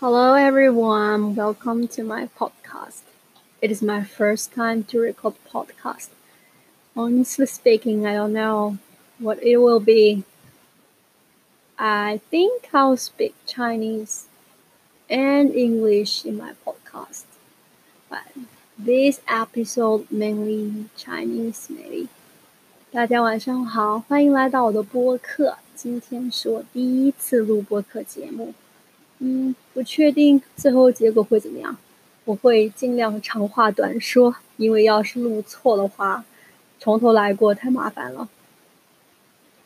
Hello, everyone. Welcome to my podcast. It is my first time to record podcast. Honestly speaking, I don't know what it will be. I think I'll speak Chinese and English in my podcast, but this episode mainly Chinese maybe. 大家晚上好，欢迎来到我的播客。今天是我第一次录播客节目。 嗯，不确定最后结果会怎么样。我会尽量长话短说，因为要是录错的话，从头来过太麻烦了。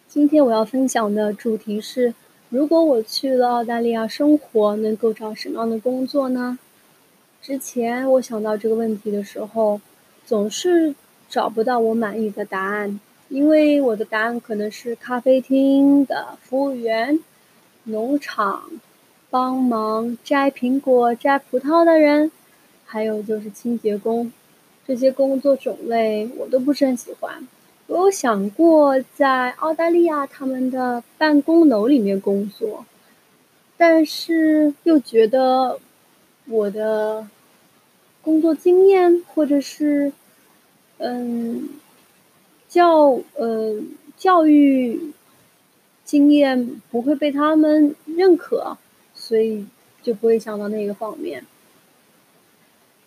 今天我要分享的主题是：如果我去了澳大利亚生活，能够找什么样的工作呢？之前我想到这个问题的时候，总是找不到我满意的答案，因为我的答案可能是咖啡厅的服务员、农场。帮忙摘苹果、摘葡萄的人，还有就是清洁工，这些工作种类我都不是很喜欢。我有想过在澳大利亚他们的办公楼里面工作，但是又觉得我的工作经验或者是嗯教呃教育经验不会被他们认可。所以就不会想到那个方面。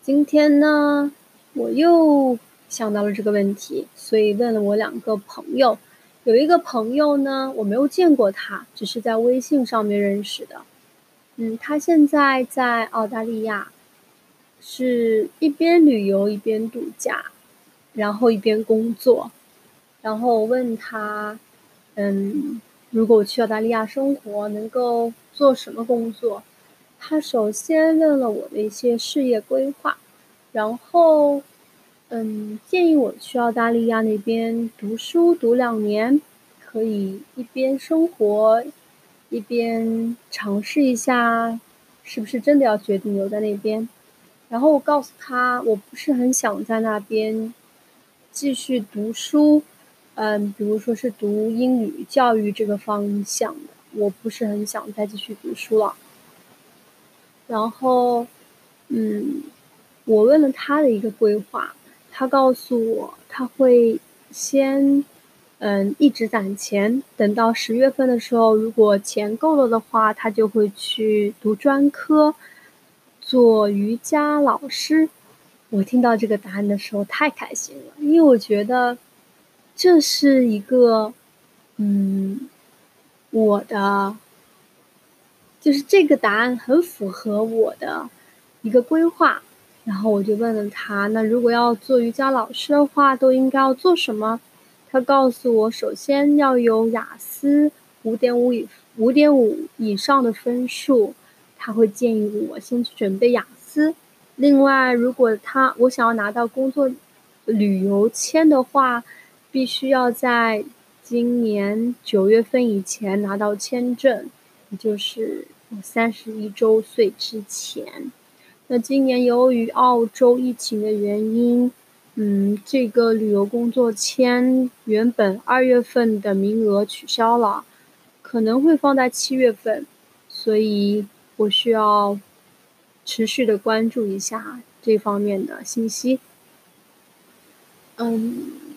今天呢，我又想到了这个问题，所以问了我两个朋友。有一个朋友呢，我没有见过他，只是在微信上面认识的。嗯，他现在在澳大利亚，是一边旅游一边度假，然后一边工作。然后我问他，嗯。如果我去澳大利亚生活，能够做什么工作？他首先问了我的一些事业规划，然后，嗯，建议我去澳大利亚那边读书读两年，可以一边生活，一边尝试一下，是不是真的要决定留在那边。然后我告诉他，我不是很想在那边继续读书。嗯，比如说是读英语教育这个方向的，我不是很想再继续读书了。然后，嗯，我问了他的一个规划，他告诉我他会先，嗯，一直攒钱，等到十月份的时候，如果钱够了的话，他就会去读专科，做瑜伽老师。我听到这个答案的时候太开心了，因为我觉得。这是一个，嗯，我的，就是这个答案很符合我的一个规划。然后我就问了他，那如果要做瑜伽老师的话，都应该要做什么？他告诉我，首先要有雅思五点五以五点五以上的分数，他会建议我先去准备雅思。另外，如果他我想要拿到工作旅游签的话。必须要在今年九月份以前拿到签证，也就是三十一周岁之前。那今年由于澳洲疫情的原因，嗯，这个旅游工作签原本二月份的名额取消了，可能会放在七月份，所以我需要持续的关注一下这方面的信息。嗯。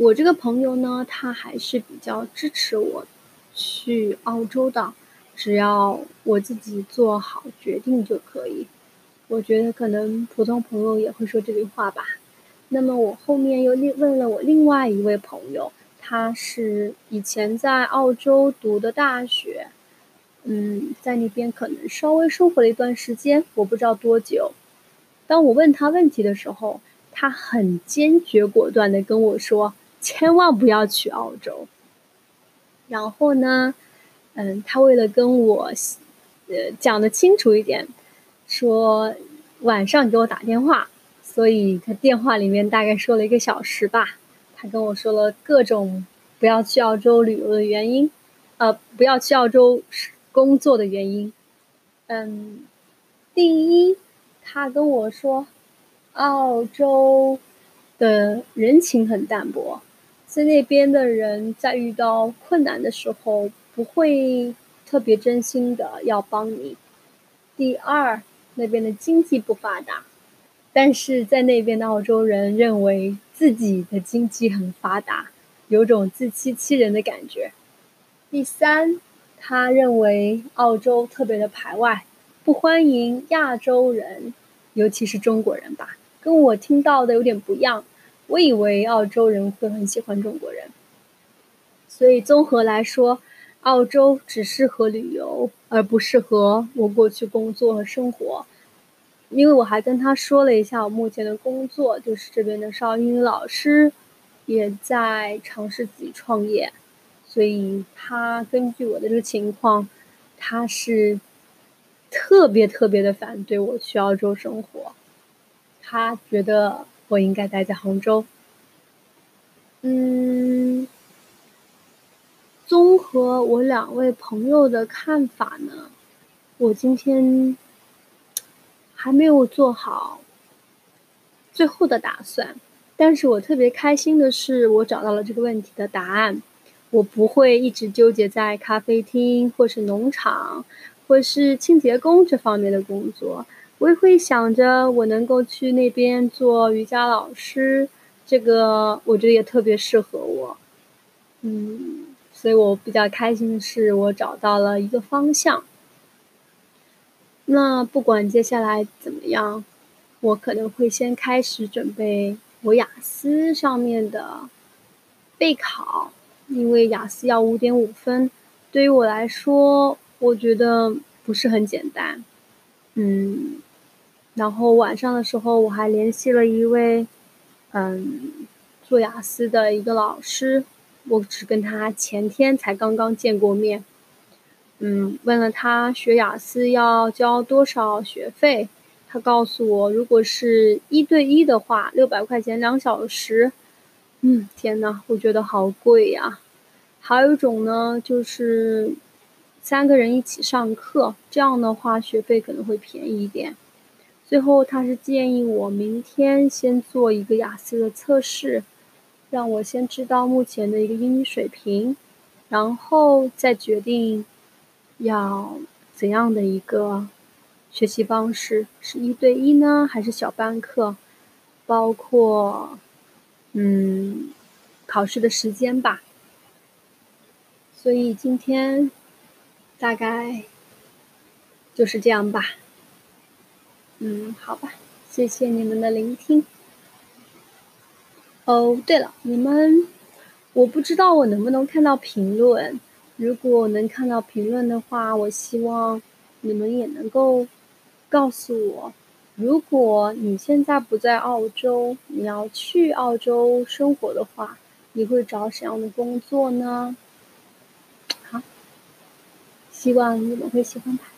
我这个朋友呢，他还是比较支持我去澳洲的，只要我自己做好决定就可以。我觉得可能普通朋友也会说这句话吧。那么我后面又另问了我另外一位朋友，他是以前在澳洲读的大学，嗯，在那边可能稍微生活了一段时间，我不知道多久。当我问他问题的时候，他很坚决果断的跟我说。千万不要去澳洲。然后呢，嗯，他为了跟我，呃，讲的清楚一点，说晚上给我打电话，所以他电话里面大概说了一个小时吧。他跟我说了各种不要去澳洲旅游的原因，呃，不要去澳洲工作的原因。嗯，第一，他跟我说，澳洲的人情很淡薄。在那边的人在遇到困难的时候，不会特别真心的要帮你。第二，那边的经济不发达，但是在那边的澳洲人认为自己的经济很发达，有种自欺欺人的感觉。第三，他认为澳洲特别的排外，不欢迎亚洲人，尤其是中国人吧，跟我听到的有点不一样。我以为澳洲人会很喜欢中国人，所以综合来说，澳洲只适合旅游，而不适合我过去工作和生活。因为我还跟他说了一下我目前的工作，就是这边的少英语老师，也在尝试自己创业。所以他根据我的这个情况，他是特别特别的反对我去澳洲生活。他觉得我应该待在杭州。嗯，综合我两位朋友的看法呢，我今天还没有做好最后的打算。但是我特别开心的是，我找到了这个问题的答案。我不会一直纠结在咖啡厅，或是农场，或是清洁工这方面的工作。我也会想着我能够去那边做瑜伽老师，这个我觉得也特别适合我。嗯，所以我比较开心的是，我找到了一个方向。那不管接下来怎么样，我可能会先开始准备我雅思上面的备考。因为雅思要五点五分，对于我来说，我觉得不是很简单。嗯，然后晚上的时候，我还联系了一位，嗯，做雅思的一个老师，我只跟他前天才刚刚见过面。嗯，问了他学雅思要交多少学费，他告诉我，如果是一对一的话，六百块钱两小时。嗯，天呐，我觉得好贵呀。还有一种呢，就是三个人一起上课，这样的话学费可能会便宜一点。最后，他是建议我明天先做一个雅思的测试，让我先知道目前的一个英语水平，然后再决定要怎样的一个学习方式，是一对一呢，还是小班课？包括。嗯，考试的时间吧。所以今天大概就是这样吧。嗯，好吧，谢谢你们的聆听。哦，对了，你们，我不知道我能不能看到评论。如果能看到评论的话，我希望你们也能够告诉我。如果你现在不在澳洲，你要去澳洲生活的话，你会找什么样的工作呢？好，希望你们会喜欢它。